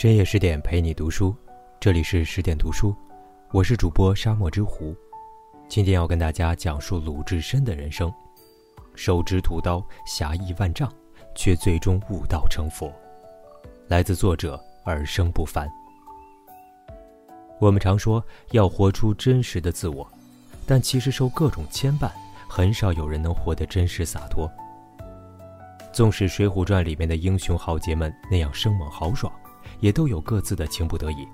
深夜十点陪你读书，这里是十点读书，我是主播沙漠之狐。今天要跟大家讲述鲁智深的人生，手执屠刀，侠义万丈，却最终悟道成佛。来自作者耳生不凡。我们常说要活出真实的自我，但其实受各种牵绊，很少有人能活得真实洒脱。纵使《水浒传》里面的英雄豪杰们那样生猛豪爽。也都有各自的情不得已，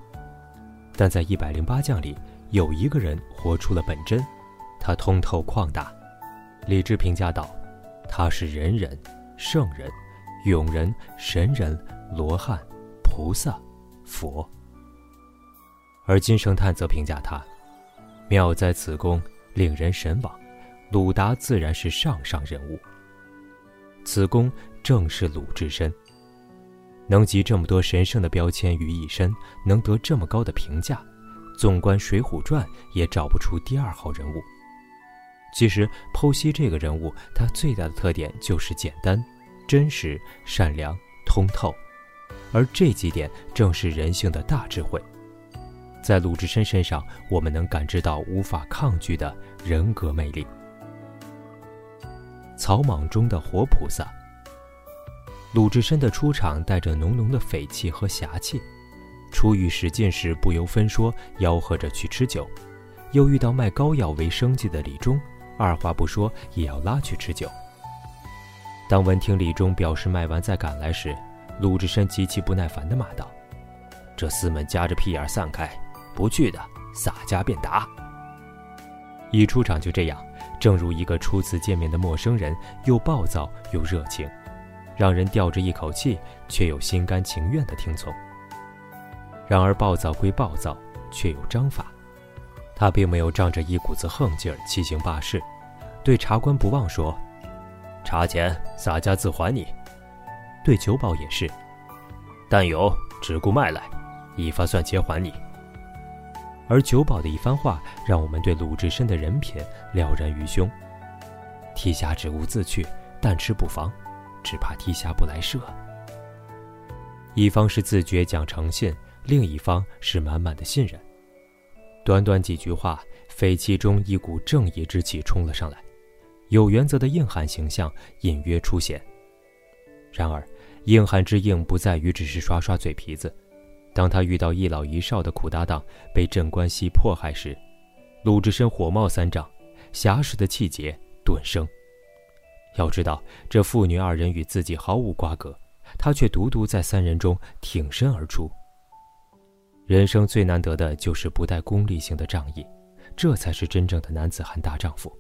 但在一百零八将里，有一个人活出了本真，他通透旷达。李治评价道：“他是人人、圣人、勇人、神人、罗汉、菩萨、佛。”而金圣叹则评价他：“妙在此功，令人神往。鲁达自然是上上人物。此功正是鲁智深。”能集这么多神圣的标签于一身，能得这么高的评价，纵观《水浒传》也找不出第二号人物。其实剖析这个人物，他最大的特点就是简单、真实、善良、通透，而这几点正是人性的大智慧。在鲁智深身上，我们能感知到无法抗拒的人格魅力。草莽中的活菩萨。鲁智深的出场带着浓浓的匪气和侠气，初遇史进时不由分说吆喝着去吃酒，又遇到卖膏药为生计的李忠，二话不说也要拉去吃酒。当闻听李忠表示卖完再赶来时，鲁智深极其不耐烦地骂道：“这厮们夹着屁眼散开，不去的洒家便打。”一出场就这样，正如一个初次见面的陌生人，又暴躁又热情。让人吊着一口气，却又心甘情愿地听从。然而暴躁归暴躁，却有章法。他并没有仗着一股子横劲儿欺行霸市，对茶官不忘说：“茶钱洒家自还你。”对酒保也是：“但有只顾卖来，一发算钱还你。”而酒保的一番话，让我们对鲁智深的人品了然于胸。提辖只顾自去，但吃不防。只怕踢下不来射。一方是自觉讲诚信，另一方是满满的信任。短短几句话，匪气中一股正义之气冲了上来，有原则的硬汉形象隐约出现。然而，硬汉之硬不在于只是耍耍嘴皮子。当他遇到一老一少的苦搭档被镇关西迫害时，鲁智深火冒三丈，侠士的气节顿生。要知道，这父女二人与自己毫无瓜葛，他却独独在三人中挺身而出。人生最难得的就是不带功利性的仗义，这才是真正的男子汉大丈夫。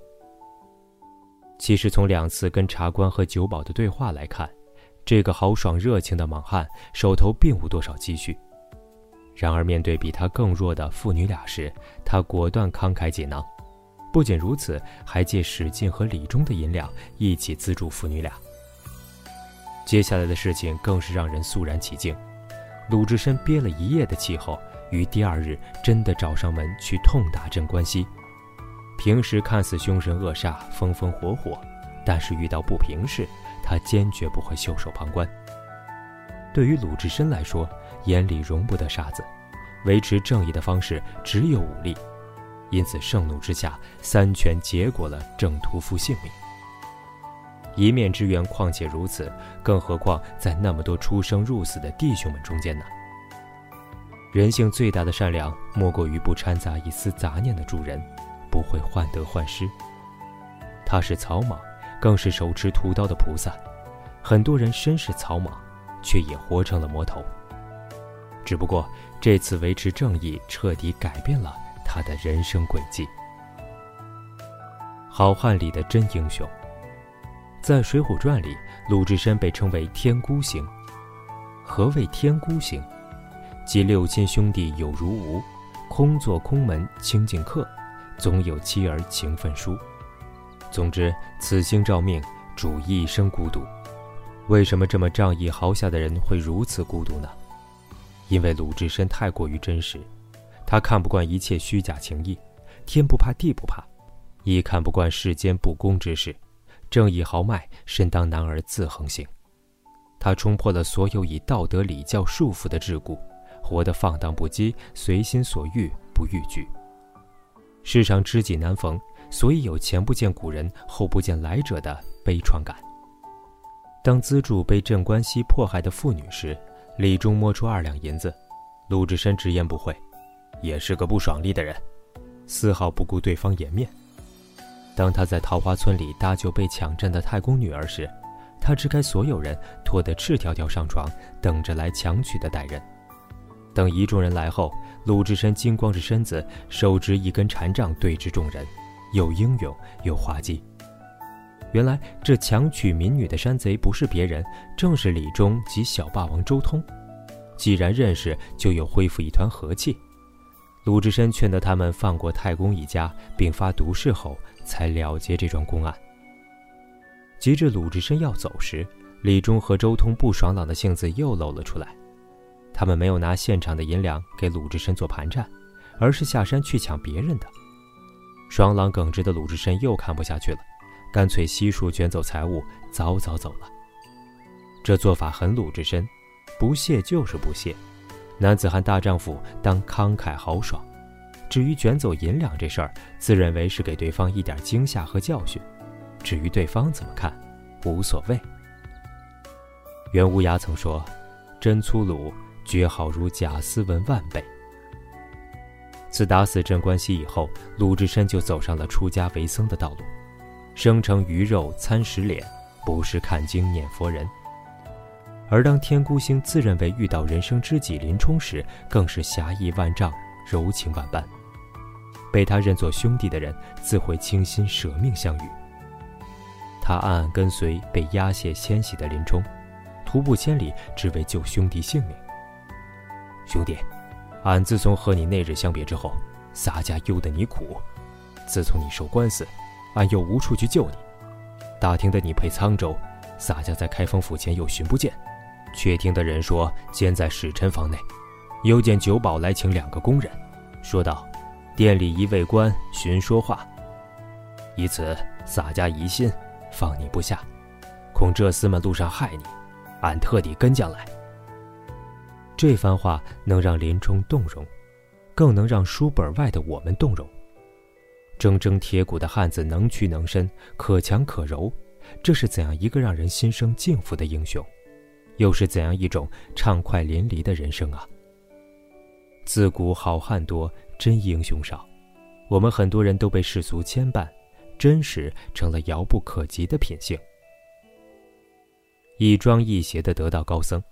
其实，从两次跟茶官和酒保的对话来看，这个豪爽热情的莽汉手头并无多少积蓄，然而面对比他更弱的父女俩时，他果断慷慨解囊。不仅如此，还借史进和李忠的银两一起资助父女俩。接下来的事情更是让人肃然起敬。鲁智深憋了一夜的气后，于第二日真的找上门去痛打镇关西。平时看似凶神恶煞、风风火火，但是遇到不平事，他坚决不会袖手旁观。对于鲁智深来说，眼里容不得沙子，维持正义的方式只有武力。因此，盛怒之下，三拳结果了郑屠夫性命。一面之缘况且如此，更何况在那么多出生入死的弟兄们中间呢？人性最大的善良，莫过于不掺杂一丝杂念的助人，不会患得患失。他是草莽，更是手持屠刀的菩萨。很多人身是草莽，却也活成了魔头。只不过这次维持正义，彻底改变了。他的人生轨迹，好汉里的真英雄。在《水浒传》里，鲁智深被称为天孤星。何谓天孤星？即六亲兄弟有如无，空坐空门清净客，总有妻儿情分疏。总之，此星照命，主一生孤独。为什么这么仗义豪侠的人会如此孤独呢？因为鲁智深太过于真实。他看不惯一切虚假情谊，天不怕地不怕，亦看不惯世间不公之事，正义豪迈，身当男儿自横行。他冲破了所有以道德礼教束缚的桎梏，活得放荡不羁，随心所欲，不逾矩。世上知己难逢，所以有前不见古人，后不见来者的悲怆感。当资助被镇关西迫害的妇女时，李忠摸出二两银子，鲁智深直言不讳，也是个不爽利的人，丝毫不顾对方颜面。当他在桃花村里搭救被抢占的太公女儿时，他支开所有人，拖得赤条条上床，等着来抢娶的歹人。等一众人来后，鲁智深金光着身子，手执一根禅杖对峙众人，又英勇又滑稽。原来这强娶民女的山贼不是别人，正是李忠及小霸王周通。既然认识，就有恢复一团和气。鲁智深劝得他们放过太公一家，并发毒誓后，才了结这桩公案。及至鲁智深要走时，李忠和周通不爽朗的性子又露了出来。他们没有拿现场的银两给鲁智深做盘缠，而是下山去抢别人的。爽朗耿直的鲁智深又看不下去了。干脆悉数卷走财物，早早走了。这做法很鲁智深，不屑就是不屑。男子汉大丈夫当慷慨豪爽。至于卷走银两这事儿，自认为是给对方一点惊吓和教训。至于对方怎么看，无所谓。袁无涯曾说：“真粗鲁，绝好如贾斯文万倍。”自打死镇关西以后，鲁智深就走上了出家为僧的道路。生成鱼肉餐食脸，不是看经念佛人。而当天孤星自认为遇到人生知己林冲时，更是侠义万丈，柔情万般。被他认作兄弟的人，自会倾心舍命相与。他暗暗跟随被押解迁徙的林冲，徒步千里，只为救兄弟性命。兄弟，俺自从和你那日相别之后，洒家忧得你苦。自从你受官司。俺又无处去救你，打听的你配沧州，洒家在开封府前又寻不见，却听的人说监在使臣房内，又见酒保来请两个工人，说道：店里一位官寻说话。以此洒家疑心，放你不下，恐这厮们路上害你，俺特地跟将来。这番话能让林冲动容，更能让书本外的我们动容。铮铮铁骨的汉子，能屈能伸，可强可柔，这是怎样一个让人心生敬服的英雄？又是怎样一种畅快淋漓的人生啊！自古好汉多，真英雄少。我们很多人都被世俗牵绊，真实成了遥不可及的品性。一庄一谐的得道高僧。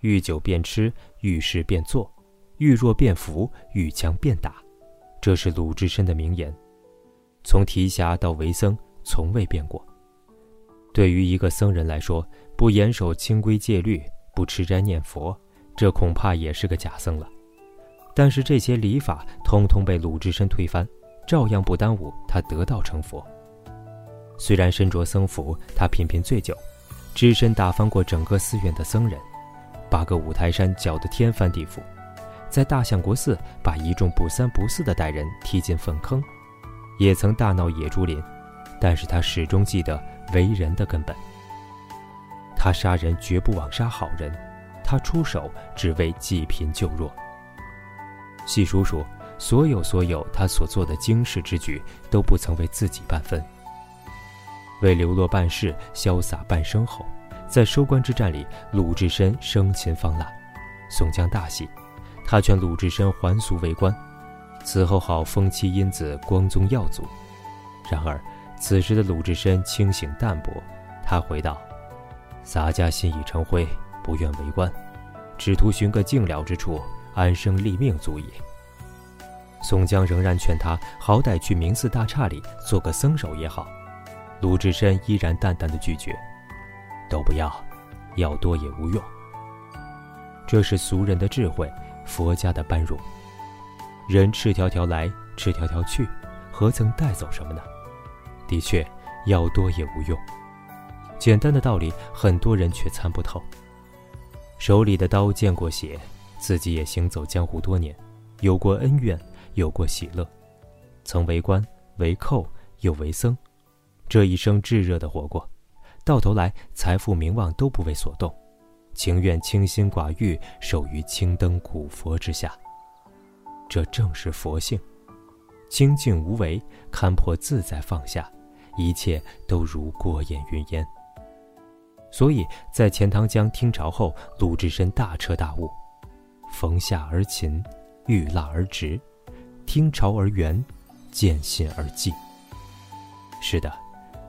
遇酒便吃，遇事便做，遇弱便服，遇强便打。这是鲁智深的名言，从提辖到为僧，从未变过。对于一个僧人来说，不严守清规戒律，不吃斋念佛，这恐怕也是个假僧了。但是这些礼法通通被鲁智深推翻，照样不耽误他得道成佛。虽然身着僧服，他频频醉酒，只身打翻过整个寺院的僧人，把个五台山搅得天翻地覆。在大相国寺把一众不三不四的歹人踢进粪坑，也曾大闹野猪林，但是他始终记得为人的根本。他杀人绝不枉杀好人，他出手只为济贫救弱。细数数，所有所有他所做的经世之举，都不曾为自己半分。为流落半世，潇洒半生后，在收官之战里，鲁智深生擒方腊，宋江大喜。他劝鲁智深还俗为官，此后好封妻荫子光宗耀祖。然而，此时的鲁智深清醒淡泊，他回道：“洒家心已成灰，不愿为官，只图寻个静了之处，安生立命足矣。”宋江仍然劝他，好歹去明寺大刹里做个僧首也好。鲁智深依然淡淡的拒绝：“都不要，要多也无用。”这是俗人的智慧。佛家的般若，人赤条条来，赤条条去，何曾带走什么呢？的确，要多也无用。简单的道理，很多人却参不透。手里的刀见过血，自己也行走江湖多年，有过恩怨，有过喜乐，曾为官、为寇，又为僧，这一生炙热的活过，到头来财富名望都不为所动，情愿清心寡欲，守于青灯古佛之下。这正是佛性，清净无为，看破自在放下，一切都如过眼云烟。所以在钱塘江听潮后，鲁智深大彻大悟：逢下而勤，遇捺而直，听潮而圆，见信而寂。是的，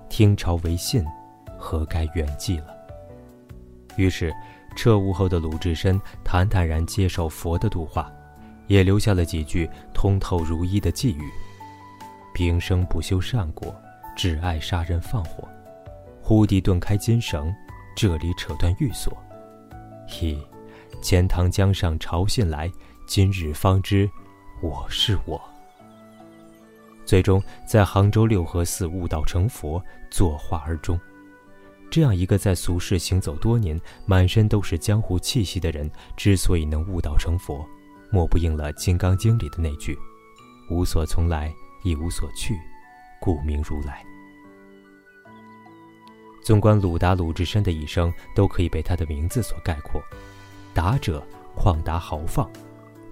听潮为信，何该圆寂了？于是，彻悟后的鲁智深坦坦然接受佛的度化，也留下了几句通透如一的寄语：“平生不修善果，只爱杀人放火，忽地顿开金绳。”这里扯断玉锁，嘿，钱塘江上潮信来，今日方知我是我。最终在杭州六合寺悟道成佛，作画而终。这样一个在俗世行走多年、满身都是江湖气息的人，之所以能悟道成佛，莫不应了《金刚经》里的那句：“无所从来，亦无所去，故名如来。”纵观鲁达、鲁智深的一生，都可以被他的名字所概括：达者旷达豪放，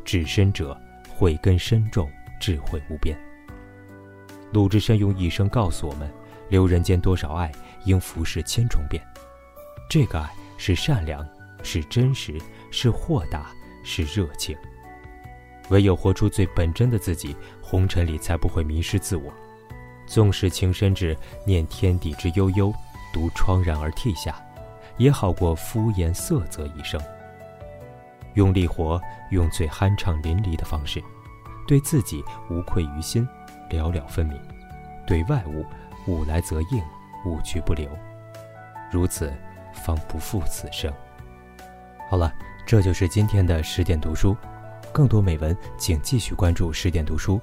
智深者慧根深重，智慧无边。鲁智深用一生告诉我们：留人间多少爱，应浮世千重变。这个爱是善良，是真实，是豁达，是热情。唯有活出最本真的自己，红尘里才不会迷失自我。纵使情深至念天地之悠悠。独怆然而涕下，也好过敷衍色泽一生。用力活，用最酣畅淋漓的方式，对自己无愧于心，了了分明；对外物，物来则应，物去不留。如此，方不负此生。好了，这就是今天的十点读书。更多美文，请继续关注十点读书，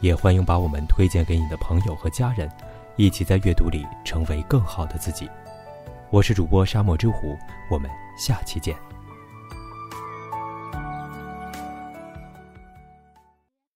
也欢迎把我们推荐给你的朋友和家人。一起在阅读里成为更好的自己。我是主播沙漠之狐，我们下期见。